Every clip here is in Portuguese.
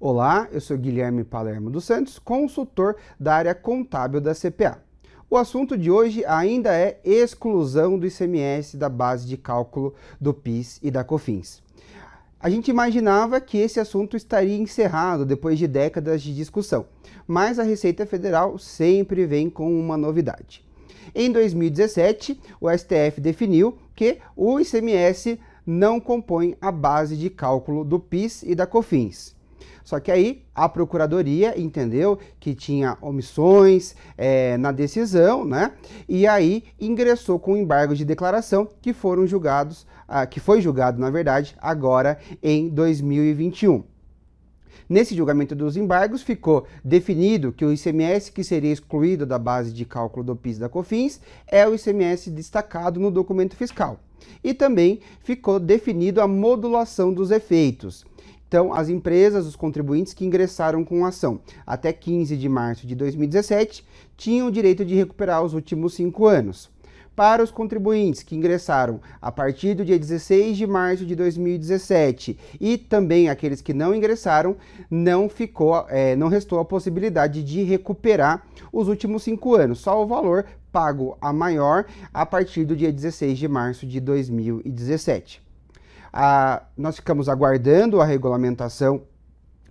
Olá, eu sou Guilherme Palermo dos Santos, consultor da área contábil da CPA. O assunto de hoje ainda é exclusão do ICMS da base de cálculo do PIS e da COFINS. A gente imaginava que esse assunto estaria encerrado depois de décadas de discussão, mas a Receita Federal sempre vem com uma novidade. Em 2017, o STF definiu que o ICMS não compõe a base de cálculo do PIS e da COFINS. Só que aí a procuradoria entendeu que tinha omissões é, na decisão, né? E aí ingressou com embargo de declaração que foram julgados, ah, que foi julgado na verdade agora em 2021. Nesse julgamento dos embargos, ficou definido que o ICMS que seria excluído da base de cálculo do PIS da COFINS é o ICMS destacado no documento fiscal. E também ficou definido a modulação dos efeitos. Então, as empresas, os contribuintes que ingressaram com a ação. Até 15 de março de 2017 tinham o direito de recuperar os últimos cinco anos. Para os contribuintes que ingressaram a partir do dia 16 de março de 2017 e também aqueles que não ingressaram, não ficou, é, não restou a possibilidade de recuperar os últimos cinco anos, só o valor pago a maior a partir do dia 16 de março de 2017 a, nós ficamos aguardando a regulamentação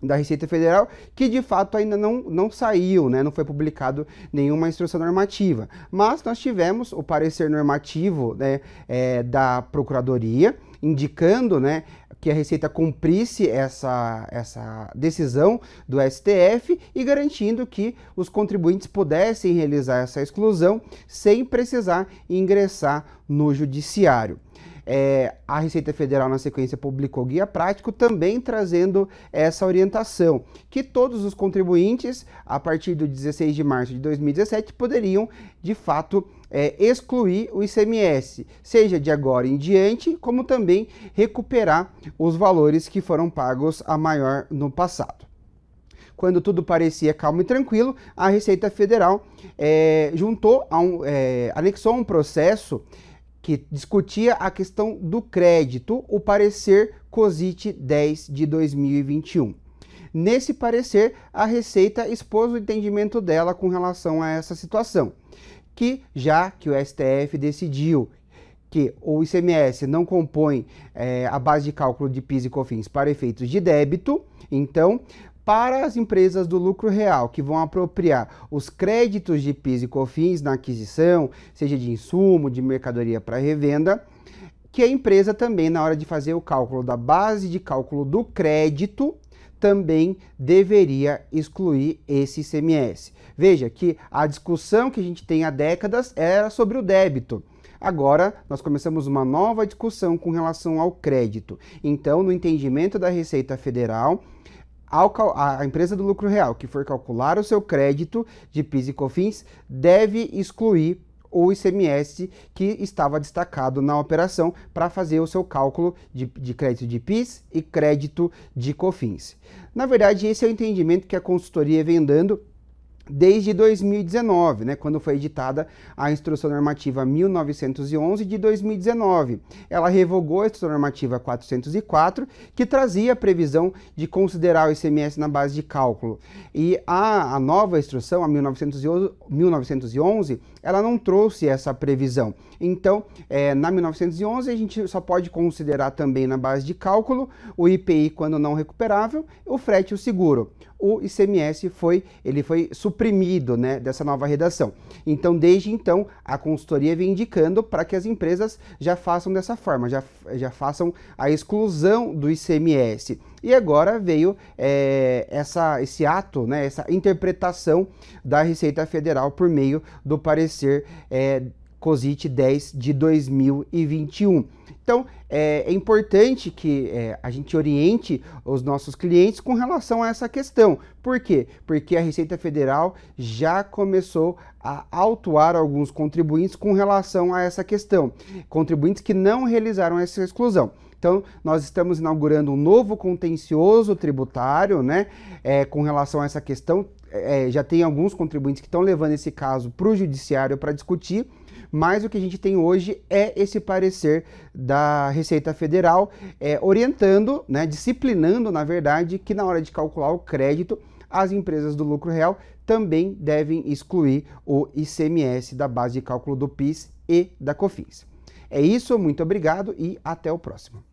da Receita Federal, que de fato ainda não, não saiu, né? não foi publicado nenhuma instrução normativa. Mas nós tivemos o parecer normativo né, é, da Procuradoria, indicando né, que a Receita cumprisse essa, essa decisão do STF e garantindo que os contribuintes pudessem realizar essa exclusão sem precisar ingressar no judiciário. É, a Receita Federal, na sequência, publicou guia prático, também trazendo essa orientação, que todos os contribuintes, a partir do 16 de março de 2017, poderiam, de fato, é, excluir o ICMS, seja de agora em diante, como também recuperar os valores que foram pagos a maior no passado. Quando tudo parecia calmo e tranquilo, a Receita Federal é, juntou, um, é, anexou um processo que discutia a questão do crédito, o parecer COSIT 10 de 2021. Nesse parecer, a Receita expôs o entendimento dela com relação a essa situação, que já que o STF decidiu que o ICMS não compõe é, a base de cálculo de PIS e COFINS para efeitos de débito, então para as empresas do lucro real que vão apropriar os créditos de PIS e COFINS na aquisição, seja de insumo, de mercadoria para revenda, que a empresa também, na hora de fazer o cálculo da base de cálculo do crédito, também deveria excluir esse ICMS. Veja que a discussão que a gente tem há décadas era sobre o débito. Agora, nós começamos uma nova discussão com relação ao crédito. Então, no entendimento da Receita Federal, a empresa do lucro real que for calcular o seu crédito de PIS e COFINS deve excluir o ICMS que estava destacado na operação para fazer o seu cálculo de, de, crédito de PIS e crédito de COFINS. Na verdade, esse é o entendimento que a consultoria vem dando desde 2019, né, quando foi editada a Instrução Normativa 1911 de 2019. Ela revogou a Instrução Normativa 404, que trazia a previsão de considerar o ICMS na base de cálculo. E a, a nova instrução, a 1911, 1911, ela não trouxe essa previsão. Então, é, na 1911, a gente só pode considerar também na base de cálculo o IPI quando não recuperável, o frete e o seguro. O ICMS foi, ele foi suprimido né, dessa nova redação. Então, desde então, a consultoria vem indicando para que as empresas já façam dessa forma, já, já façam a exclusão do ICMS. E agora veio é, essa, esse ato, né, essa interpretação da Receita Federal por meio do parecer é, COSIT 10 de 2021. Então, é, é importante que é, a gente oriente os nossos clientes com relação a essa questão. Por quê? Porque a Receita Federal já começou a autuar alguns contribuintes com relação a essa questão. Contribuintes que não realizaram essa exclusão. Então, nós estamos inaugurando um novo contencioso tributário, né, é, com relação a essa questão. É, já tem alguns contribuintes que estão levando esse caso para o judiciário para discutir, mas o que a gente tem hoje é esse parecer da Receita Federal é, orientando, né, disciplinando, na verdade, que na hora de calcular o crédito, as empresas do lucro real também devem excluir o ICMS da base de cálculo do PIS e da COFINS. É isso, muito obrigado e até o próximo.